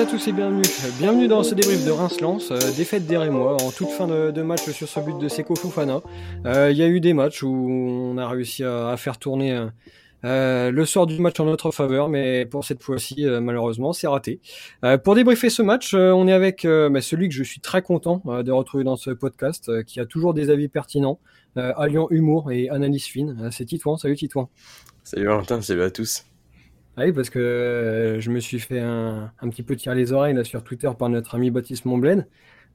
à tous et bienvenue. Bienvenue dans ce débrief de Reims-Lens, euh, défaite des Rémois en toute fin de, match sur ce but de Seko Fofana. Euh, il y a eu des matchs où on a réussi à, faire tourner euh, le sort du match en notre faveur, mais pour cette fois-ci, malheureusement, c'est raté. pour débriefer ce match, on est avec bah, celui que je suis très content de retrouver dans ce podcast, qui a toujours des avis pertinents, alliant humour et analyse fine. c'est Titouan. Salut Titouan. Salut Valentin, salut à tous. Ah oui, parce que euh, je me suis fait un, petit peu tirer les oreilles là, sur Twitter par notre ami Baptiste Montblaine.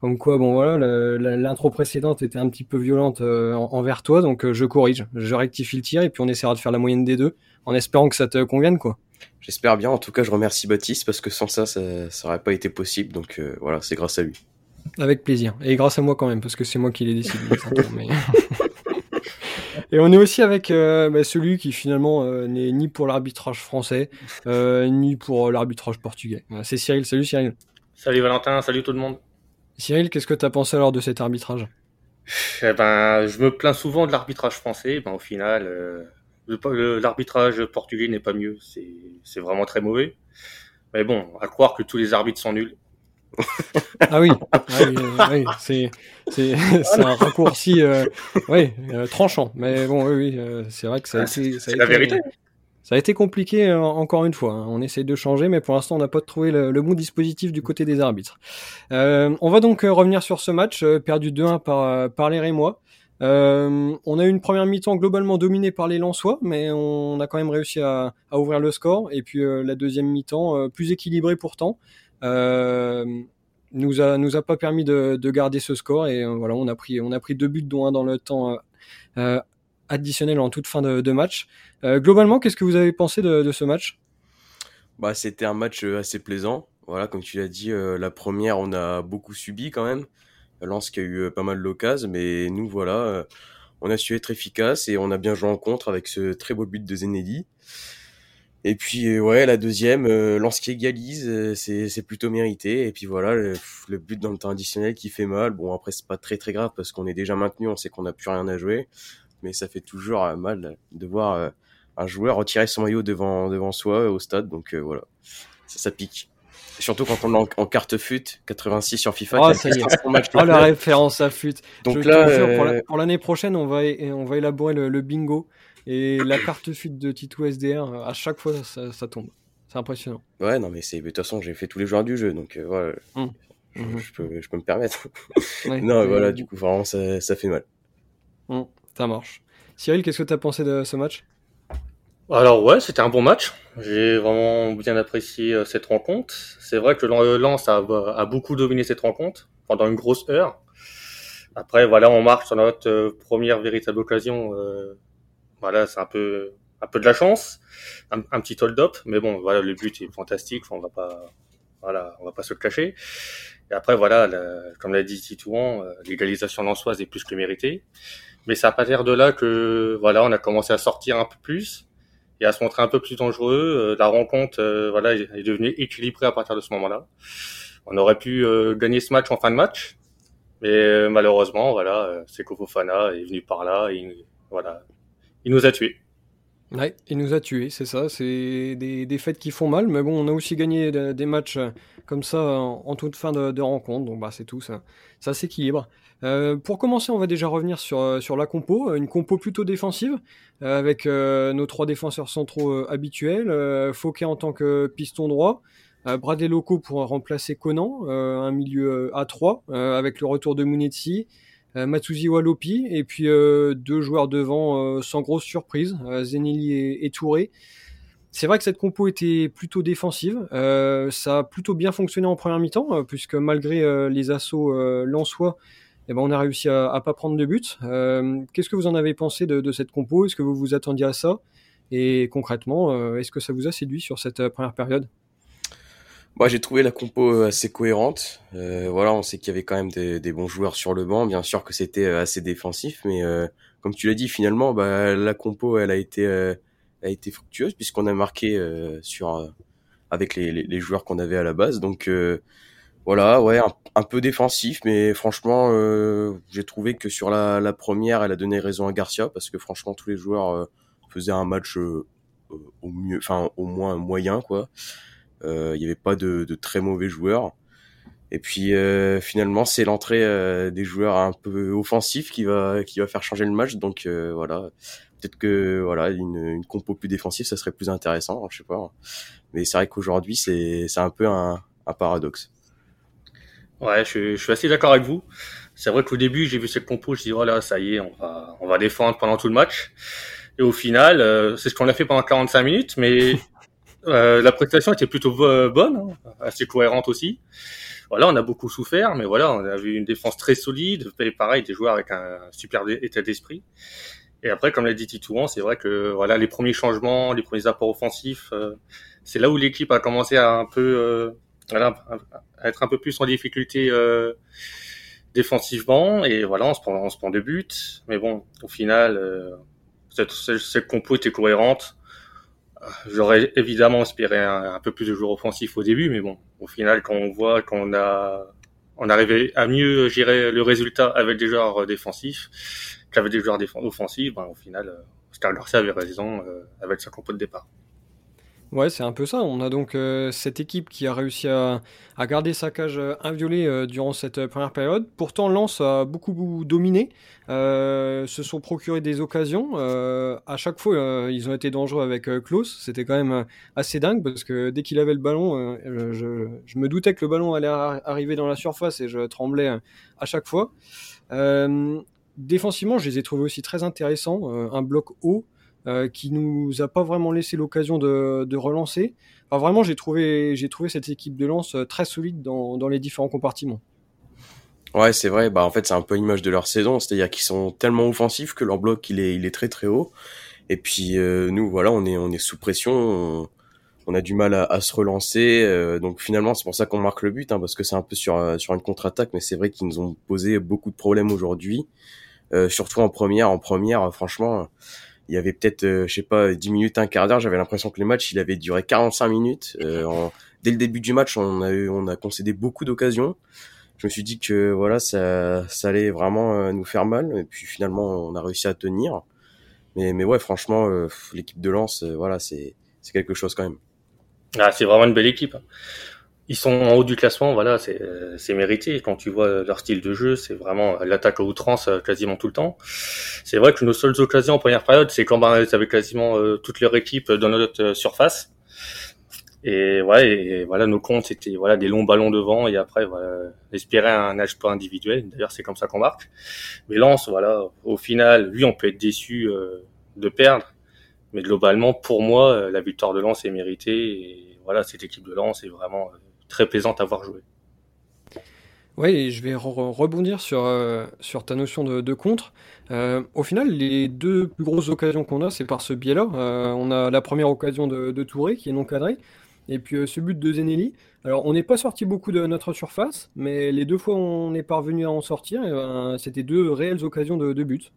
Comme quoi, bon voilà, l'intro précédente était un petit peu violente euh, envers toi, donc euh, je corrige, je rectifie le tir et puis on essaiera de faire la moyenne des deux, en espérant que ça te convienne, quoi. J'espère bien. En tout cas, je remercie Baptiste parce que sans ça, ça, n'aurait pas été possible. Donc voilà, c'est grâce à lui. Avec plaisir. Et grâce à moi quand même, parce que c'est moi qui l'ai décidé. mais... Et on est aussi avec euh, bah, celui qui finalement euh, n'est ni pour l'arbitrage français, euh, ni pour l'arbitrage portugais. C'est Cyril. Salut Cyril. Salut Valentin, salut tout le monde. Cyril, qu'est-ce que tu as pensé alors de cet arbitrage? Eh ben, Je me plains souvent de l'arbitrage français. Ben, au final, l'arbitrage portugais n'est pas mieux. C'est vraiment très mauvais. Mais bon, à croire que tous les arbitres sont nuls. Ah oui, ah oui, c'est c'est un raccourci euh, oui, euh, tranchant. Mais bon, oui, oui euh, c'est vrai que ça a ah, été. C'est la vérité. Ça a été compliqué encore une fois. Hein. On essaie de changer, mais pour l'instant, on n'a pas trouvé le, bon dispositif du côté des arbitres. on va donc revenir sur ce match perdu 2-1 par, par les Rémois. on a eu une première mi-temps globalement dominée par les Lensois, mais on a quand même réussi à, à ouvrir le score. Et puis la deuxième mi-temps plus équilibrée pourtant. Euh, nous a nous a pas permis de, garder ce score et euh, voilà on a pris on a pris deux buts dont un dans le temps euh, additionnel en toute fin de, match. globalement, qu'est-ce que vous avez pensé de, ce match? Bah, c'était un match assez plaisant. Voilà, comme tu l'as dit, la première, on a beaucoup subi quand même. Lens qui a eu pas mal d'occasions, mais nous, voilà, on a su être efficace et on a bien joué en contre avec ce très beau but de Zenedi. Et puis euh, ouais, la deuxième, euh, lance qui égalise, euh, c'est plutôt mérité. Et puis voilà, le, but dans le temps additionnel qui fait mal. Bon après c'est pas très très grave parce qu'on est déjà maintenu, on sait qu'on n'a plus rien à jouer, mais ça fait toujours mal de voir un joueur retirer son maillot devant devant soi au stade. Donc voilà, ça, ça pique. Surtout quand on est en, carte FUT 86 sur FIFA. Oh, ça y est. oh, la référence à FUT. Donc là, pour l'année prochaine, on va, on va élaborer le bingo et la carte fuite de Tito SDR, à chaque fois, ça, tombe. C'est impressionnant. Ouais, non, mais c'est de toute façon, j'ai fait tous les joueurs du jeu, donc euh, voilà. Hum. Hum. Je, peux, je peux me permettre. non, voilà, du coup, vraiment, ça, ça fait mal. Hum, ça marche. Cyril, qu'est-ce que tu as pensé de ce match? Alors ouais, c'était un bon match. J'ai vraiment bien apprécié euh, cette rencontre. C'est vrai que a, a, beaucoup dominé cette rencontre pendant une grosse heure. Après, voilà, on marche sur notre euh, première véritable occasion voilà, c'est un peu, un peu de la chance, un, petit hold-up, mais bon, voilà, le but est fantastique, on va pas, voilà, on va pas se le cacher. Et après, voilà, comme l'a dit Titouan, euh, l'égalisation lançoise est plus que méritée. Mais ça a pas l'air de là que, voilà, on a commencé à sortir un peu plus et à se montrer un peu plus dangereux. Euh, la rencontre, euh, voilà, est devenue équilibrée à partir de ce moment-là. On aurait pu gagner ce match en fin de match, mais malheureusement, voilà, c'est Fofana est venu par là et voilà, il nous a tués. Ouais, il nous a tués, c'est ça. C'est des défaites qui font mal, mais bon, on a aussi gagné des matchs euh, comme ça en, toute fin de, rencontre, donc bah c'est tout, ça, ça s'équilibre. Euh, pour commencer, on va déjà revenir sur, euh, la compo, une compo plutôt défensive, avec nos trois défenseurs centraux habituels, Fauquet en tant que piston droit, Bradley Loco pour remplacer Conan, un milieu A3, avec le retour de Munetsi, Matsuzi Walopi, et puis euh, deux joueurs devant euh, sans grosse surprise, Zenili et, Touré. C'est vrai que cette compo était plutôt défensive. ça a plutôt bien fonctionné en première mi-temps, puisque malgré les assauts lensois, eh ben, on a réussi à, à pas prendre de but. Qu'est-ce que vous en avez pensé de, de cette compo? Est-ce que vous vous attendiez à ça? Et concrètement, est-ce que ça vous a séduit sur cette première période? Moi, j'ai trouvé la compo euh, assez cohérente. Euh, voilà, on sait qu'il y avait quand même des, des, bons joueurs sur le banc. Bien sûr que c'était euh, assez défensif, mais euh, comme tu l'as dit, finalement, bah, la compo, elle a été, a été fructueuse puisqu'on a marqué sur avec les, les, joueurs qu'on avait à la base. Donc voilà, ouais, un, peu défensif, mais franchement, j'ai trouvé que sur la, la, première, elle a donné raison à Garcia parce que franchement, tous les joueurs faisaient un match au mieux, enfin au moins moyen, quoi. Il n'y avait pas de, de, très mauvais joueurs. Et puis finalement, c'est l'entrée des joueurs un peu offensifs qui va qui va faire changer le match. Donc voilà, peut-être que voilà une, une, compo plus défensive, ça serait plus intéressant. Je sais pas. Mais c'est vrai qu'aujourd'hui, c'est c'est un peu un, un paradoxe. Ouais, je, je suis assez d'accord avec vous. C'est vrai qu'au début, j'ai vu cette compo, je dis voilà, ça y est, on va, on va défendre pendant tout le match. Et au final, euh, c'est ce qu'on a fait pendant 45 minutes, mais euh, la prestation était plutôt bonne, hein, assez cohérente aussi. Voilà, on a beaucoup souffert, mais voilà, on a vu une défense très solide, pareil, des joueurs avec un super état d'esprit. Et après, comme l'a dit Titouan, c'est vrai que voilà, les premiers changements, les premiers apports offensifs, euh, c'est là où l'équipe a commencé à un peu, euh, voilà, à être un peu plus en difficulté euh, défensivement. Et voilà, on se prend, on se prend des buts. Mais bon, au final, euh, cette, cette, compo était cohérente. J'aurais évidemment espéré un, peu plus de joueurs offensifs au début, mais bon, au final, quand on voit qu'on a on arrivait à mieux gérer le résultat avec des joueurs défensifs qu'avec des joueurs offensifs, ben, au final, Star Garcia avait raison avec sa compo de départ. Ouais, c'est un peu ça. On a donc euh, cette équipe qui a réussi à, garder sa cage euh, inviolée euh, durant cette première période. Pourtant, Lens a beaucoup, dominé, se sont procurés des occasions. à chaque fois, ils ont été dangereux avec Klaus. C'était quand même assez dingue parce que dès qu'il avait le ballon, je, je, me doutais que le ballon allait arriver dans la surface et je tremblais à chaque fois. défensivement, je les ai trouvés aussi très intéressants. un bloc haut. Euh, qui nous a pas vraiment laissé l'occasion de, de, relancer. Enfin, vraiment, j'ai trouvé, j'ai trouvé cette équipe de lance euh, très solide dans, dans les différents compartiments. Ouais, c'est vrai. Bah, en fait, c'est un peu l'image de leur saison, c'est-à-dire qu'ils sont tellement offensifs que leur bloc il est, il est très très haut. Et puis euh, nous, voilà, on est, on est sous pression. On, a du mal à, à se relancer. Donc finalement, c'est pour ça qu'on marque le but, hein, parce que c'est un peu sur, sur une contre-attaque. Mais c'est vrai qu'ils nous ont posé beaucoup de problèmes aujourd'hui, surtout en première. En première, franchement, il y avait peut-être, euh, je sais pas, 10 minutes, un quart d'heure. J'avais l'impression que le match, il avait duré 45 minutes. Euh, dès le début du match, on a, eu, on a concédé beaucoup d'occasions. Je me suis dit que voilà, ça, ça allait vraiment euh, nous faire mal. Et puis finalement, on a réussi à tenir. Mais, mais ouais, franchement, l'équipe de Lens, voilà, c'est, c'est quelque chose quand même. Ah, c'est vraiment une belle équipe ils sont en haut du classement, voilà, c'est mérité. Quand tu vois leur style de jeu, c'est vraiment l'attaque à outrance euh, quasiment tout le temps. C'est vrai que nos seules occasions en première période, c'est quand ben, ils avaient quasiment euh, toute leur équipe dans notre euh, surface. Et, ouais, et, voilà, nos comptes c'était voilà des longs ballons devant et après voilà, espérer un pas individuel. D'ailleurs, c'est comme ça qu'on marque. Mais Lance, voilà, au final, lui, on peut être déçu de perdre, mais globalement, pour moi, la victoire de Lens est méritée. Et voilà, cette équipe de Lens est vraiment très plaisante à voir jouer. Oui, et je vais rebondir sur, euh, sur ta notion de, de contre. Euh, au final, les deux plus grosses occasions qu'on a, c'est par ce biais-là. Euh, on a la première occasion de, de, Touré, qui est non cadré, et puis ce but de Zenelli. Alors, on n'est pas sorti beaucoup de notre surface, mais les deux fois où on est parvenu à en sortir, ben, c'était deux réelles occasions de, de but.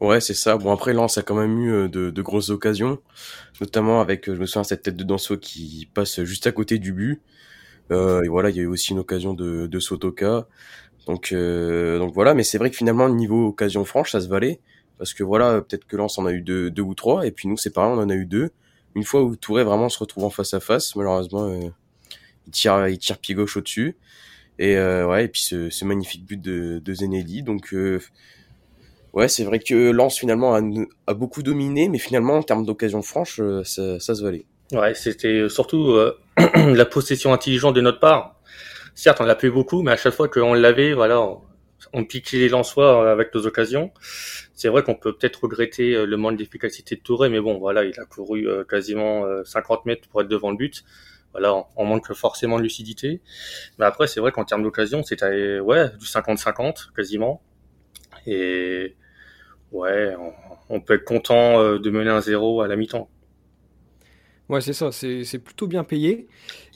Ouais, c'est ça. Bon, après, Lens a quand même eu de, de grosses occasions, notamment avec, je me souviens, cette tête de Danso qui passe juste à côté du but. Euh, et voilà, il y a eu aussi une occasion de, de Sotoka. Donc, euh, donc voilà, mais c'est vrai que finalement, niveau occasion franche, ça se valait. Parce que voilà, peut-être que Lens en a eu deux, deux ou trois, et puis nous, c'est pareil, on en a eu deux. Une fois où Touré vraiment se retrouve en face à face, malheureusement, euh, il tire, il tire pied gauche au-dessus. Et euh, ouais, et puis ce, ce, magnifique but de, de Zenelli. Donc euh, ouais, c'est vrai que Lens finalement a, a, beaucoup dominé, mais finalement en termes d'occasion franche, ça, ça se valait. Ouais, c'était surtout euh, la possession intelligente de notre part. Certes, on l'a fait beaucoup, mais à chaque fois qu'on l'avait, voilà, on, piquait les Lensois avec nos occasions. C'est vrai qu'on peut peut-être regretter euh, le manque d'efficacité de Touré, mais bon, voilà, il a couru euh, quasiment 50 mètres pour être devant le but. Voilà, on manque forcément de lucidité. Mais après, c'est vrai qu'en termes d'occasion, c'était ouais du 50-50 quasiment. Et ouais, on peut être content de mener un zéro à la mi-temps. Ouais, c'est ça, c'est plutôt bien payé.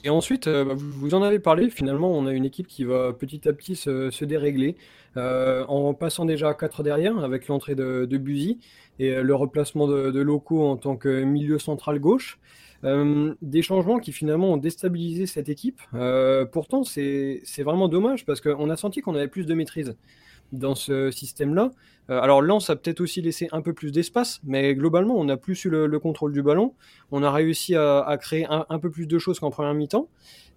Et ensuite, euh, bah, vous, en avez parlé, finalement, on a une équipe qui va petit à petit se, dérégler, euh, en passant déjà à 4 derrière, avec l'entrée de, Buzy et euh, le replacement de, locaux en tant que milieu central gauche. des changements qui finalement ont déstabilisé cette équipe. pourtant, c'est vraiment dommage parce qu'on a senti qu'on avait plus de maîtrise. Dans ce système-là. Euh, alors Lens a peut-être aussi laissé un peu plus d'espace, mais globalement on a plus eu le, contrôle du ballon. On a réussi à, créer un, peu plus de choses qu'en première mi-temps.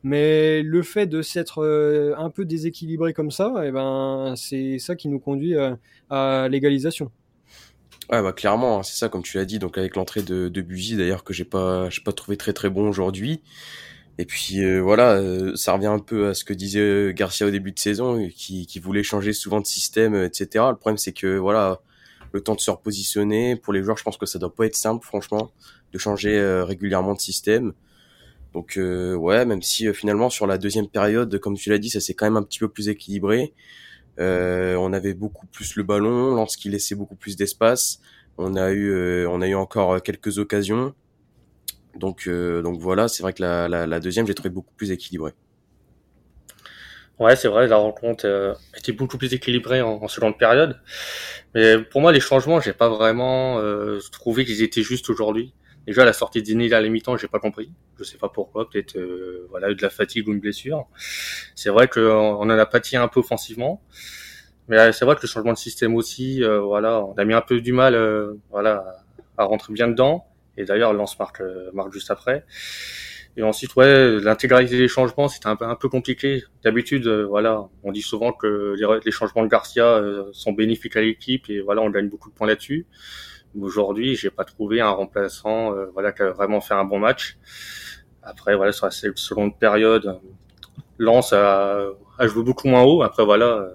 Mais le fait de s'être euh, un peu déséquilibré comme ça, eh ben, c'est ça qui nous conduit à, l'égalisation. Ouais, bah clairement, hein, c'est ça comme tu l'as dit. Donc avec l'entrée de, de d'ailleurs que j'ai pas, pas trouvé très très bon aujourd'hui. Et puis euh, voilà, euh, ça revient un peu à ce que disait euh, Garcia au début de saison, qui, qui voulait changer souvent de système, etc. Le problème c'est que voilà, le temps de se repositionner pour les joueurs, je pense que ça doit pas être simple, franchement, de changer régulièrement de système. Donc ouais, même si finalement sur la deuxième période, comme tu l'as dit, ça s'est quand même un petit peu plus équilibré. on avait beaucoup plus le ballon, lorsqu'il laissait beaucoup plus d'espace. On a eu, on a eu encore quelques occasions. Donc, euh, donc voilà, c'est vrai que la, la, la deuxième, j'ai trouvé beaucoup plus équilibrée. Ouais, c'est vrai, la rencontre euh, était beaucoup plus équilibrée en, en, seconde période. Mais pour moi, les changements, j'ai pas vraiment euh, trouvé qu'ils étaient justes aujourd'hui. Déjà, la sortie d'Inéli à la mi-temps, j'ai pas compris. Je sais pas pourquoi, peut-être euh, voilà de la fatigue ou une blessure. C'est vrai qu'on on en a pâti un peu offensivement. Mais c'est vrai que le changement de système aussi, voilà, on a mis un peu du mal, voilà, à rentrer bien dedans. Et d'ailleurs, Lance marque, euh, marque juste après. Et ensuite, ouais, l'intégralité des changements, c'était un peu, compliqué. D'habitude, euh, voilà, on dit souvent que les, changements de Garcia euh, sont bénéfiques à l'équipe et voilà, on gagne beaucoup de points là-dessus. Aujourd'hui, j'ai pas trouvé un remplaçant, voilà, qui a vraiment fait un bon match. Après, voilà, sur la seconde période, Lance a, a joué beaucoup moins haut. Après, voilà,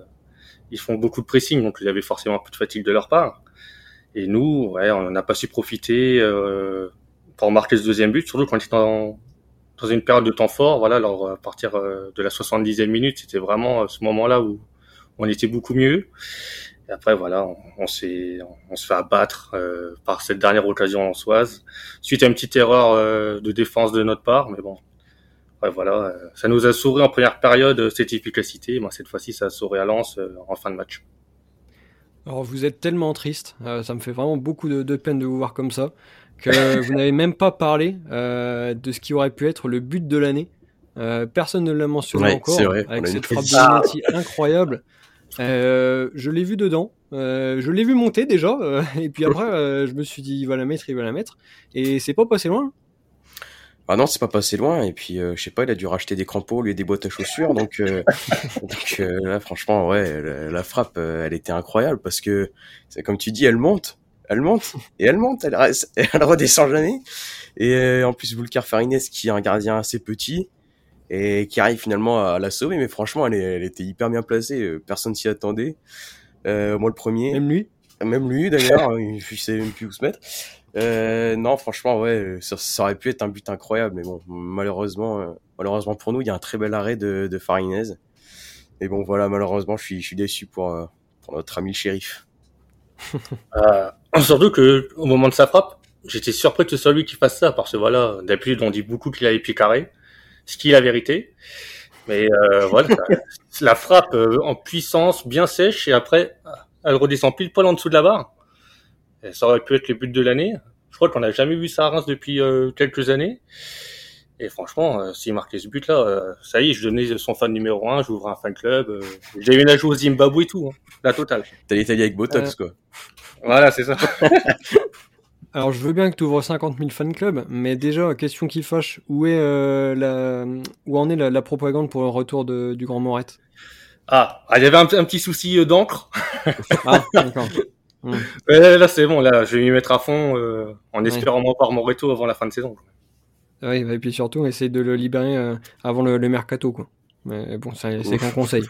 ils font beaucoup de pressing, donc il y avait forcément un peu de fatigue de leur part. Et nous, ouais, on n'a pas su profiter euh, pour marquer ce deuxième but, surtout quand on était dans, dans une période de temps fort. Voilà, alors à partir euh, de la 70e minute, c'était vraiment ce moment-là où on était beaucoup mieux. Et après, voilà, on, s'est, on, se fait abattre euh, par cette dernière occasion en Soise, suite à une petite erreur euh, de défense de notre part. Mais bon, ouais, voilà, euh, ça nous a souri en première période cette efficacité. Moi, cette fois-ci, ça a souri à Lens en fin de match. Alors vous êtes tellement triste, euh, ça me fait vraiment beaucoup de, peine de vous voir comme ça, que vous n'avez même pas parlé euh, de ce qui aurait pu être le but de l'année. Euh, personne ne l'a mentionné encore, avec cette frappe de incroyable. je l'ai vu dedans, je l'ai vu monter déjà, et puis après je me suis dit il va la mettre, il va la mettre, et c'est pas passé loin. Ah non, c'est pas passé loin. Et puis, euh, je sais pas, il a dû racheter des crampons, lui, des boîtes à chaussures. Donc, euh, donc euh, là, franchement, ouais, la, frappe, elle était incroyable parce que, c'est comme tu dis, elle monte, elle monte et elle monte, elle, reste, elle redescend jamais. Et en plus, Vulcar Farines, qui est un gardien assez petit et qui arrive finalement à, la sauver. Mais franchement, elle, elle était hyper bien placée. Personne s'y attendait. moi, le premier. Même lui? Même lui, d'ailleurs, il savait même plus où se mettre. Euh, non, franchement, ouais, ça, ça, aurait pu être un but incroyable, mais bon, malheureusement, euh, malheureusement pour nous, il y a un très bel arrêt de, de Farinez. Et bon, voilà, malheureusement, je suis, je suis déçu pour, euh, pour notre ami le shérif. Euh, surtout que au moment de sa frappe, j'étais surpris que ce soit lui qui fasse ça, parce que voilà, d'habitude, on dit beaucoup qu'il avait pied carré, ce qui est la vérité. Mais euh, voilà, la frappe en puissance, bien sèche, et après, elle redescend pile poil en dessous de la barre ça aurait pu être le but de l'année. Je crois qu'on n'a jamais vu ça à Reims depuis euh, quelques années. Et franchement, euh, s'il marquait ce but-là, euh, ça y est, je devenais son fan numéro un, j'ouvre un fan club. Euh, J'ai une ajout au Zimbabwe et tout, hein, la totale. T'as l'Italie avec Botox, quoi. Voilà, c'est ça. Alors, je veux bien que tu ouvres 50 000 fan clubs, mais déjà, question qui fâche, où est la, où en est la, propagande pour le retour de, du Grand Morette ah, ah, il y avait un, un petit souci d'encre. ah, d'accord. Mm. là, c'est bon, là, je vais m'y mettre à fond euh, en espérant ouais. par mon retour avant la fin de saison. Oui, et puis surtout, essayer de le libérer euh, avant le, mercato. Quoi. Mais bon, c'est qu'un conseil.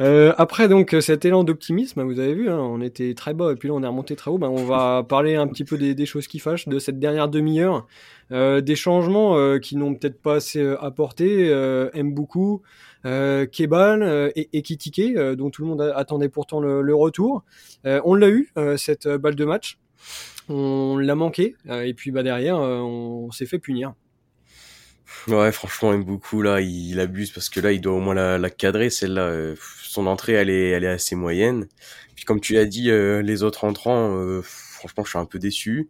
Euh, après donc cet élan d'optimisme, vous avez vu, hein, on était très bas et puis là on est remonté très haut. Ben, on va parler un petit peu des, des, choses qui fâchent de cette dernière demi-heure, euh, des changements euh, qui n'ont peut-être pas assez apporté. euh, Kebal euh, et, et Kitike, dont tout le monde attendait pourtant le, retour. on l'a eu, cette balle de match. On l'a manqué, et puis bah, derrière, on s'est fait punir. Ouais, franchement, beaucoup là, il, abuse parce que là, il doit au moins la, cadrer. Celle-là, son entrée, elle est, elle est assez moyenne. Puis comme tu l'as dit, les autres entrants, franchement, je suis un peu déçu.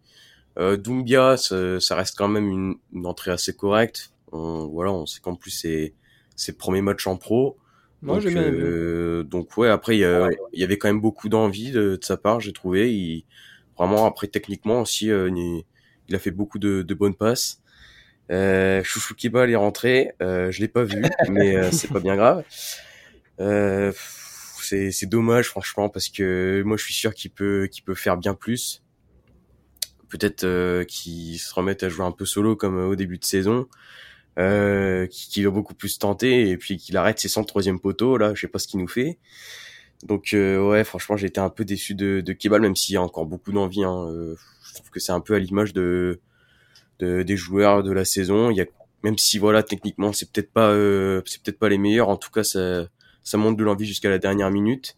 Euh, Doumbia, ça, reste quand même une, entrée assez correcte. On, voilà, on sait qu'en plus c'est ses premiers matchs en pro. Moi, donc, j'ai bien aimé. euh, donc ouais, après il y, avait quand même beaucoup d'envie de, de sa part, j'ai trouvé. Il, vraiment après techniquement aussi, euh, il, il a fait beaucoup de, de bonnes passes. Euh, Chouchou Kebal est rentré, euh, je l'ai pas vu, mais euh, c'est pas bien grave. Euh, c'est dommage franchement parce que moi je suis sûr qu'il peut qu'il peut faire bien plus. Peut-être euh, qu'il se remette à jouer un peu solo comme euh, au début de saison euh, qui, qui va beaucoup plus tenter et puis qu'il arrête ses 100 troisième poteau là je sais pas ce qu'il nous fait. Donc euh, ouais franchement j'ai été un peu déçu de, de Kebal même s'il y a encore beaucoup d'envie hein, euh, je trouve que c'est un peu à l'image de, de des joueurs de la saison. Il y a même si voilà techniquement c'est peut-être pas euh, c'est peut-être pas les meilleurs en tout cas ça ça monte de l'envie jusqu'à la dernière minute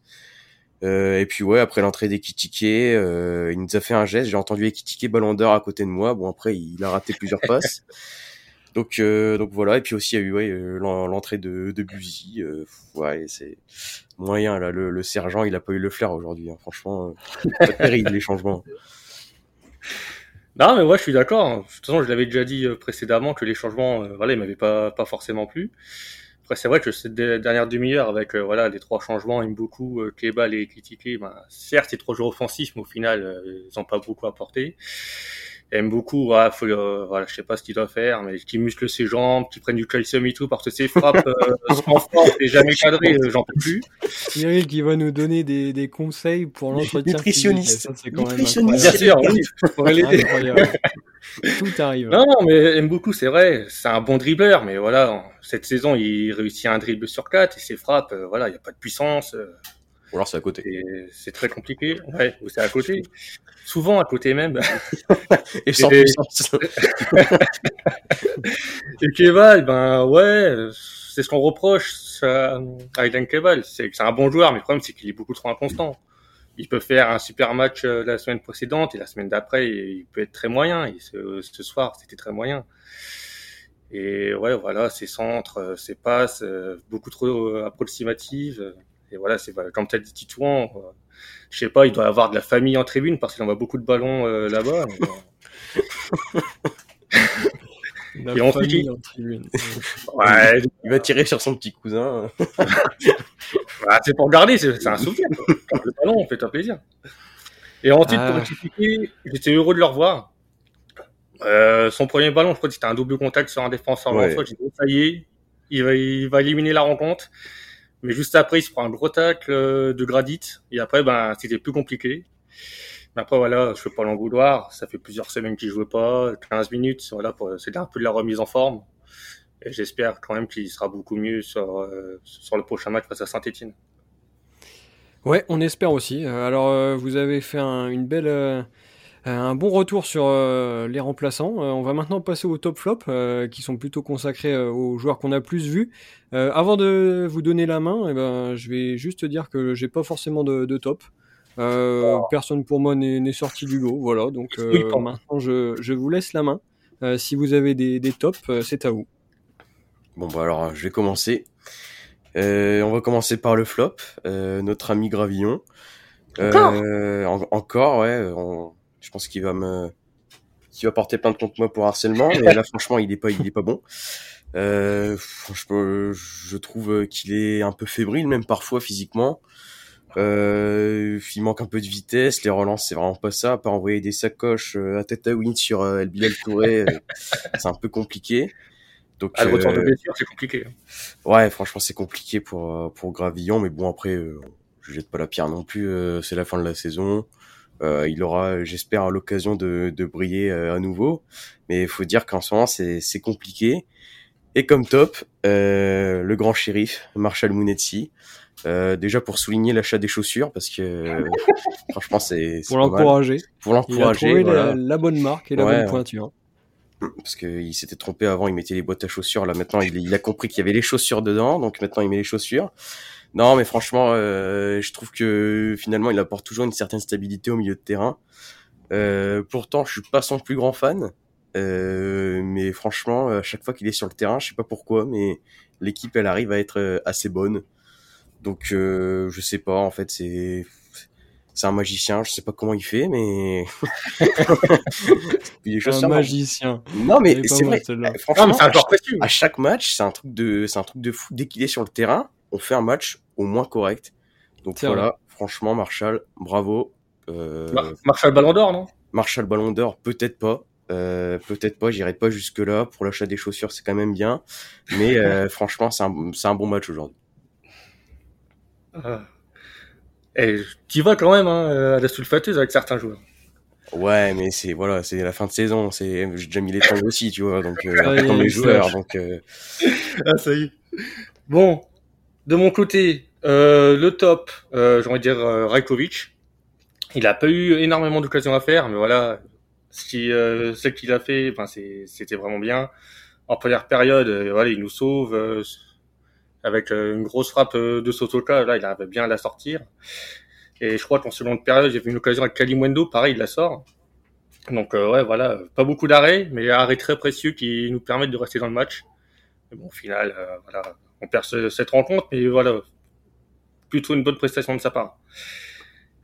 euh, et puis ouais après l'entrée d'Ekitike euh, il nous a fait un geste j'ai entendu Ekitike ballon d'or à côté de moi bon après il a raté plusieurs passes donc, euh, donc voilà. Et puis aussi, il y a eu ouais, euh, l'en- l'entrée de, de Buzy. Euh, ouais, c'est moyen là. Le, le sergent, il a pas eu le flair aujourd'hui. hein. Franchement, euh, pas terrible les changements. Non, mais moi, je suis d'accord. De toute façon, je l'avais déjà dit précédemment que les changements, voilà, ils m'avaient pas, pas forcément plu. Après, c'est vrai que cette dernière demi-heure, avec euh, voilà les trois changements, aime beaucoup euh, Kebal et Kitike, ben, certes, c'est trois joueurs offensifs, mais au final, euh, ils ont pas beaucoup apporté. Aime beaucoup, voilà, faut, euh, voilà, je sais pas ce qu'il doit faire, mais qui muscle ses jambes, qui prenne du calcium et tout, parce que ses frappes euh, sont fortes et jamais cadrées, euh, j'en peux plus. Cyril qui va nous donner des, des conseils pour l'entretien Nutritionniste. physique. Ça, c'est quand même Nutritionniste. Bien sûr, oui, faudrait l'aider. incroyable. Tout arrive. Non, non, mais aime beaucoup, c'est vrai. C'est un bon dribbleur, mais voilà, cette saison, il réussit un dribble sur quatre et ses frappes, euh, voilà, il n'y a pas de puissance. Euh, Ou alors c'est à côté. c'est- très compliqué. Ouais, ou c'est à côté. Souvent à côté même. Et sans Et- puissance. Et Keval, ben ouais, euh, c'est ce qu'on reproche à Aidan Keval. C'est que c'est un bon joueur, mais le problème, c'est qu'il est beaucoup trop inconstant. Il peut faire un super match euh, la semaine précédente et la semaine d'après, il peut être très moyen. Et ce, ce soir, c'était très moyen. Et ouais, voilà, ses centres, euh, ses passes, euh, beaucoup trop euh, approximatives. Et voilà, c'est comme tu as dit Titouan, euh, je sais pas, il doit avoir de la famille en tribune parce qu'il envoie beaucoup de ballons euh, là-bas. La Et on famille fait qui en tribune. Ouais, Il va tirer sur son petit cousin. Bah, c'est pour regarder, c'est un souvenir. Le ballon, on fait un plaisir. Et ensuite, Ah. pour expliquer, j'étais heureux de le revoir. Euh, son premier ballon, je crois que c'était un double contact sur un défenseur. Ouais. Ouais. J'ai dit, oh, ça y est, il va, il va éliminer la rencontre. Mais juste après, il se prend un gros tacle euh, de Gradit. Et après, ben, c'était plus compliqué. Mais après, voilà, je peux pas l'en vouloir. Ça fait plusieurs semaines qu'il jouait pas, 15 minutes. Voilà, c'était un peu de la remise en forme. Et j'espère quand même qu'il sera beaucoup mieux sur, euh, sur le prochain match face à Saint-Etienne. Ouais, on espère aussi. Euh, Alors, euh, vous avez fait un, une belle, euh, un bon retour sur euh, les remplaçants. Euh, on va maintenant passer au top flop, euh, qui sont plutôt consacrés euh, aux joueurs qu'on a plus vus. Euh, avant de vous donner la main, eh ben, je vais juste dire que j'ai pas forcément de, de top. Euh, Personne pour moi n'est sorti du lot, voilà. Donc euh, Oui, maintenant, je, je vous laisse la main. Euh, si vous avez des, des tops, euh, c'est à vous. Bon bah alors je vais commencer. Euh, on va commencer par le flop, euh, notre ami Gravillon. Encore? Euh, en- encore, ouais. on- je pense qu'il va me, qu'il va porter plainte contre moi pour harcèlement. Mais là, franchement, il est pas, il est pas bon. Euh, franchement, je trouve qu'il est un peu fébrile, même parfois physiquement. Euh, il manque un peu de vitesse. Les relances, c'est vraiment pas ça. À part envoyer des sacoches euh, à tête à win sur El Bilal Touré, c'est un peu compliqué. Donc, Ah, le retour de euh, blessure, c'est compliqué. Ouais, franchement, c'est compliqué pour euh, pour Gravillon, mais bon après, je jette pas la pierre non plus. c'est la fin de la saison. Euh, il aura, j'espère, l'occasion de de briller euh, à nouveau. Mais il faut dire qu'en ce moment, c'est c'est compliqué. Et comme top, euh, le grand shérif Marshall Mounetsi. Euh, déjà pour souligner l'achat des chaussures parce que euh, franchement c'est c'est Pour l'encourager. pour Il a l'encourager trouvé voilà. la, la bonne marque et la Ouais, bonne pointure. parce qu'il s'était trompé avant, il mettait les boîtes à chaussures. Là maintenant, il, il a compris qu'il y avait les chaussures dedans, donc maintenant il met les chaussures. Non, mais franchement, euh, je trouve que finalement, il apporte toujours une certaine stabilité au milieu de terrain. Euh, pourtant, je suis pas son plus grand fan, euh, mais franchement, à chaque fois qu'il est sur le terrain, je sais pas pourquoi, mais l'équipe, elle arrive à être euh, assez bonne. Donc, euh, je sais pas. En fait, c'est c'est un magicien. Je sais pas comment il fait, mais Puis les Un magicien. Non, mais est c'est vrai. celle-là. Non, Franchement, mais c'est un précieux. à chaque match, c'est un truc de, c'est un truc de fou. Dès qu'il est sur le terrain, on fait un match au moins correct. Donc voilà, franchement, Marshall, bravo. Euh, Marshall Ballon d'Or, non? Marshall Ballon d'Or, peut-être pas. Euh, peut-être pas, j'irai pas jusque là. Pour l'achat des chaussures, c'est quand même bien. Mais euh, franchement, c'est un, un, bon match aujourd'hui. Ah. Et tu vas quand même hein, à la sulfateuse avec certains joueurs. Ouais, mais c'est voilà, c'est la fin de saison. C'est j'ai déjà mis les temps aussi, tu vois. Donc euh, comme les joueurs, donc. ah ça y est. Bon, de mon côté, euh, le top, euh, j'ai dire euh, Rajkovic. Il a pas eu énormément d'occasions à faire, mais voilà, ce euh, ce qu'il a fait, c'était vraiment bien. En première période, euh, voilà, il nous sauve avec une grosse frappe de Sotoka. Là, il avait bien à la sortir. Et je crois qu'en seconde période, j'ai vu une occasion avec Kalimwendo, pareil, il la sort. Donc ouais, voilà, pas beaucoup d'arrêts, mais arrêts très précieux qui nous permettent de rester dans le match. Mais bon, au final, voilà, on perd cette rencontre, mais voilà, plutôt une bonne prestation de sa part.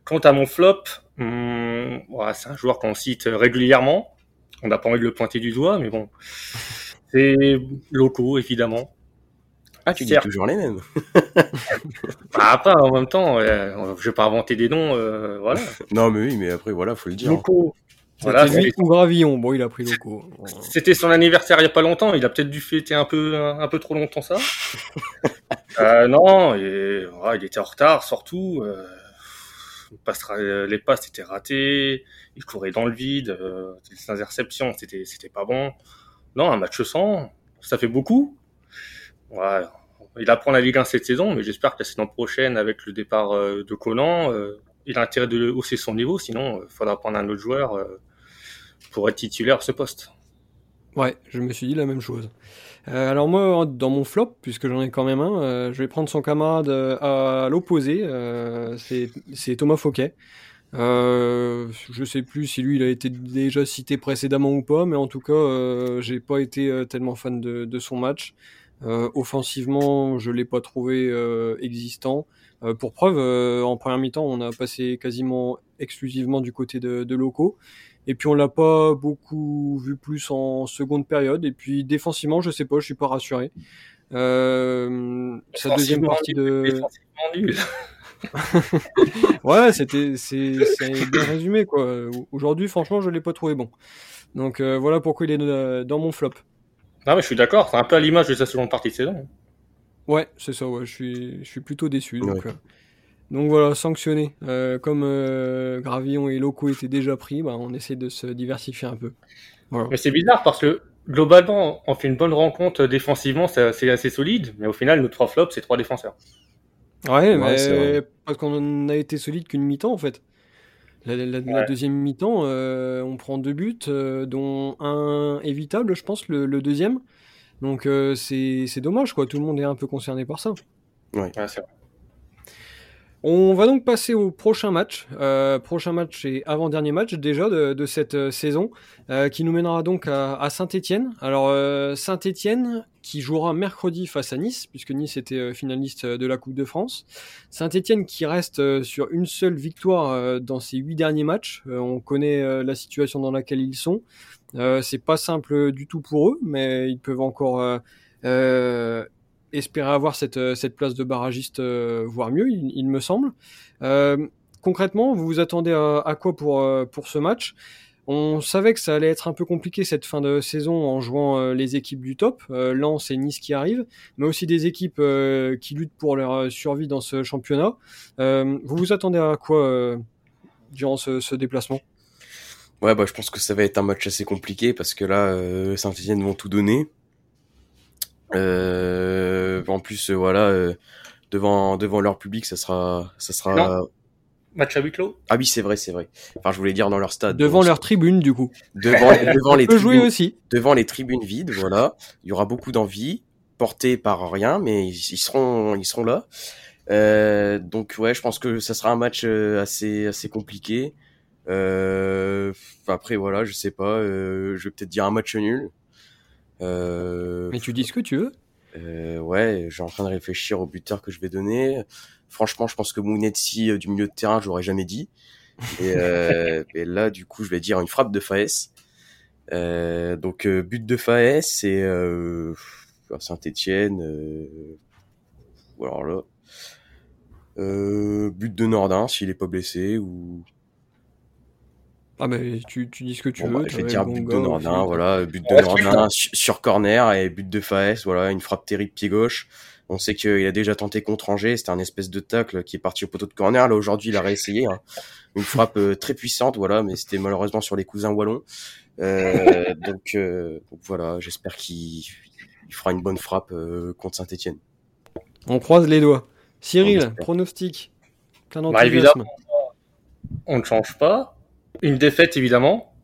Quant à mon flop, hum, c'est un joueur qu'on cite régulièrement. On n'a pas envie de le pointer du doigt, mais bon, c'est locaux évidemment. Ah, tu dis toujours les mêmes. bah après, en même temps, je vais pas inventer des noms, euh, voilà. Non, mais oui, mais après, voilà, faut le dire. Locaux. Voilà, lui ou Gravillon. Bon, il a pris locaux. C'était son anniversaire il y a pas longtemps. Il a peut-être dû fêter un peu, un, peu trop longtemps ça. euh, non, il, il, était en retard surtout. Euh, les passes étaient ratées. Il courait dans le vide. Euh, les interceptions, c'était, c'était pas bon. Non, un match sans, ça fait beaucoup. Ouais, il apprend la Ligue 1 cette saison, mais j'espère que la saison prochaine, avec le départ euh, de Conan, euh, il a intérêt de hausser son niveau. Sinon, il faudra prendre un autre joueur pour être titulaire à ce poste. Ouais, je me suis dit la même chose. Euh, alors moi, dans mon flop, puisque j'en ai quand même un, euh, je vais prendre son camarade euh, à l'opposé, euh, c'est Thomas Fouquet. Euh, je sais plus si lui il a été déjà cité précédemment ou pas, mais en tout cas, j'ai pas été tellement fan de, de son match. offensivement, je l'ai pas trouvé existant. Pour preuve, en première mi-temps, on a passé quasiment exclusivement du côté de, de locaux. Et puis on l'a pas beaucoup vu plus en seconde période. Et puis défensivement, je sais pas, je suis pas rassuré. Euh, sa deuxième partie de. ouais, c'était c'est bien résumé quoi. Aujourd'hui, franchement, je l'ai pas trouvé bon. Donc euh, voilà pourquoi il est dans mon flop. Ah mais je suis d'accord. C'est un peu à l'image de sa seconde partie de saison. Ouais, c'est ça. Ouais, je suis je suis plutôt déçu. Donc, euh, donc voilà, sanctionné. Euh, comme euh, Gravillon et Loco étaient déjà pris, bah, on essaie de se diversifier un peu. Mais c'est bizarre parce que globalement, on fait une bonne rencontre défensivement, c'est assez solide, mais au final, nos trois flops, c'est trois défenseurs. Ouais, mais parce qu'on a été solide qu'une mi-temps en fait. La, deuxième mi-temps, euh, on prend deux buts, dont un évitable, je pense, le, deuxième. Donc c'est dommage, quoi. Tout le monde est un peu concerné par ça. Ouais, c'est vrai. On va donc passer au prochain match. Euh, prochain match et avant-dernier match déjà de, cette euh, saison, euh, qui nous mènera donc à, Saint-Étienne. Alors Saint-Étienne qui jouera mercredi face à Nice, puisque Nice était finaliste de la Coupe de France. Saint-Étienne qui reste sur une seule victoire dans ses huit derniers matchs. on connaît la situation dans laquelle ils sont. C'est pas simple du tout pour eux, mais ils peuvent encore espérer avoir cette, euh, cette place de barragiste, euh, voire mieux, il, me semble. Euh, concrètement, vous vous attendez à, quoi pour, pour ce match? On savait que ça allait être un peu compliqué cette fin de saison en jouant les équipes du top, Lens et Nice qui arrivent, mais aussi des équipes qui luttent pour leur survie dans ce championnat. vous vous attendez à quoi durant ce, déplacement? Ouais, bah, je pense que ça va être un match assez compliqué parce que là, Saint-Etienne vont tout donner. Euh, en plus, euh, voilà, euh, devant devant leur public, ça sera ça sera. Match à huis clos? Ah oui, c'est vrai, c'est vrai. Enfin, je voulais dire dans leur stade. Devant leur tribune, du coup. Devant, devant les tribunes. jouer aussi. Devant les tribunes vides, voilà. Il y aura beaucoup d'envie, portée par rien, mais ils, seront, ils seront là. Euh, donc ouais, je pense que ça sera un match assez, assez compliqué. Euh, après voilà, je sais pas. je vais peut-être dire un match nul. Euh, Mais tu dis ce que tu veux. Euh, ouais, j'ai en train de réfléchir au buteur que je vais donner. Franchement, je pense que Mounetsi euh, du milieu de terrain, je l'aurais jamais dit. Et, euh, et, là, du coup, je vais dire une frappe de Faes. Euh, donc, but de Faes et Saint-Etienne. alors là. Euh, but de Nordin s'il est pas blessé ou. Ah mais tu, tu dis ce que tu Bon, veux. bah, je vais dire but de Nordin, voilà, but de Nordin su- sur corner et but de Faes, voilà, une frappe terrible pied gauche. On sait qu'il a déjà tenté contre Angers, c'était un espèce de tacle qui est parti au poteau de corner. Là aujourd'hui, il a réessayé hein. une frappe euh, très puissante, voilà, mais c'était malheureusement sur les cousins wallons. Euh, donc, euh, donc voilà, j'espère qu'il il fera une bonne frappe euh, contre Saint-Etienne. On croise les doigts. Cyril, pronostic. Plein Bah, évidemment. On ne change pas. Une défaite, évidemment.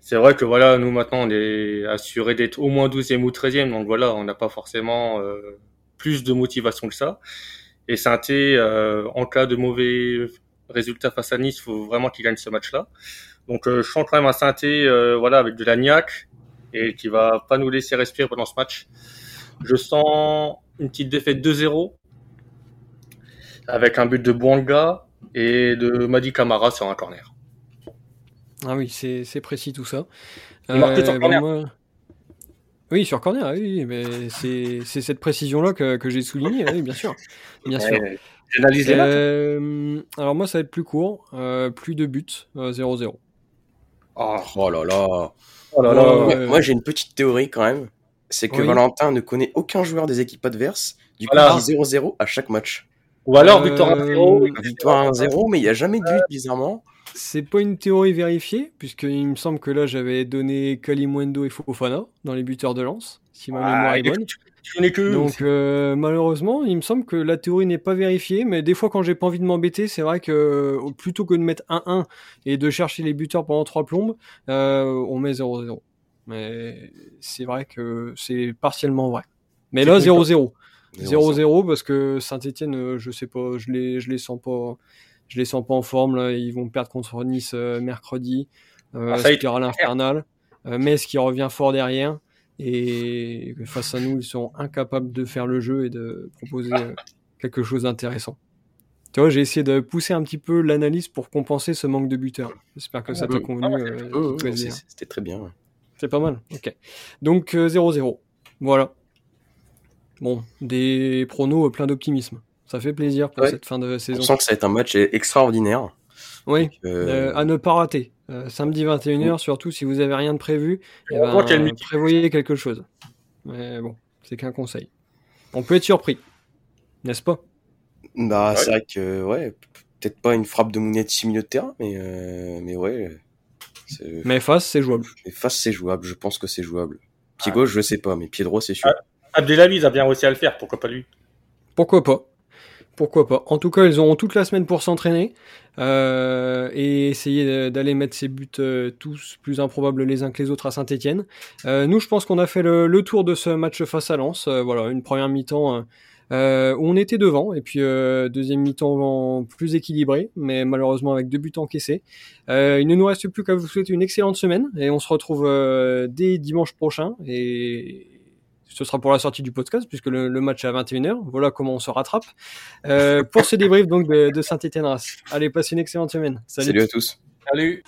C'est vrai que voilà, nous maintenant, on est assuré d'être au moins 12e ou 13e. Donc voilà, on n'a pas forcément euh, plus de motivation que ça. Et Sainté, euh, en cas de mauvais résultats face à Nice, il faut vraiment qu'il gagne ce match-là. Donc euh, je sens quand même un Sainté euh, voilà, avec de la niaque et qui va pas nous laisser respirer pendant ce match. Je sens une petite défaite 2-0 avec un but de Bouanga et de Madi Camara sur un corner. Ah oui, c'est c'est précis tout ça. Il marquait sur bah, moi- Oui, sur corner, ah oui, mais c'est c'est cette précision-là que, que j'ai souligné, oui, bien sûr. Bien sûr. Ouais, J'analyse les. Euh, alors moi, ça va être plus court, euh, plus de buts, euh, 0-0. Oh, Oh là là. oh là là. Ouais. Moi, Euh, moi, j'ai une petite théorie quand même, c'est que Oui. Valentin ne connaît aucun joueur des équipes adverses. Du coup, Voilà. il dit 0-0 à chaque match. Ou alors Euh, victoire 1-0. Victoire 1-0, mais il n'y a jamais de but, bizarrement. C'est pas une théorie vérifiée, puisqu'il me semble que là, j'avais donné Kalimundo et Fofana dans les buteurs de lance, si ma mémoire Ah, il est- bonne. que. Donc euh, malheureusement, il me semble que la théorie n'est pas vérifiée, mais des fois quand j'ai pas envie de m'embêter, c'est vrai que euh, plutôt que de mettre 1-1 et de chercher les buteurs pendant trois plombes, euh, on met 0-0. Mais c'est vrai que c'est partiellement vrai. Mais là cool, 0-0. 0-0. 0-0 parce que Saint-Etienne, je sais pas, je les, je les sens pas, je les sens pas en forme là. Ils vont perdre contre Nice euh, mercredi, euh, Ah, il- spirale infernale. Euh, Metz qui revient fort derrière et face à nous, ils sont incapables de faire le jeu et de proposer euh, quelque chose d'intéressant. Tu vois, j'ai essayé de pousser un petit peu l'analyse pour compenser ce manque de buteurs. J'espère que ça t'a convenu. Ah ouais, euh, bien. C'était très bien. ouais. C'est pas mal, ok. Donc euh, 0-0. Voilà. Bon, des pronos plein d'optimisme. Ça fait plaisir pour Ouais. cette fin de On saison. sent que ça va être un match extraordinaire. Oui, Euh, euh, à ne pas rater. Euh, samedi 21h, surtout si vous avez rien de prévu, eh On ben, mythique. prévoyez quelque chose. Mais bon, c'est qu'un conseil. On peut être surpris, n'est-ce pas? Bah, Ouais. c'est vrai que, ouais, peut-être pas une frappe de Mounet de 6 milieux de terrain, mais, euh, mais ouais. Mais face, c'est jouable. Mais face, c'est jouable. Je pense que c'est jouable. Pied gauche, je sais pas, mais pied droit, c'est sûr. Abdelaziz a bien réussi à le faire, pourquoi pas lui? Pourquoi pas? Pourquoi pas En tout cas, ils auront toute la semaine pour s'entraîner euh, et essayer d'aller mettre ces buts euh, tous plus improbables les uns que les autres à Saint-Etienne. nous, je pense qu'on a fait le, tour de ce match face à Lens. Euh, voilà, une première mi-temps euh, euh, où on était devant et puis euh, deuxième mi-temps plus équilibré, mais malheureusement avec deux buts encaissés. Euh, il ne nous reste plus qu'à vous souhaiter une excellente semaine et on se retrouve euh, dès dimanche prochain ce sera pour la sortie du podcast puisque le, le match est à 21h. Voilà comment on se rattrape. Euh, pour ce débrief donc de, de Saint-Etienne Reims. Allez, passez une excellente semaine. Salut à tous. Salut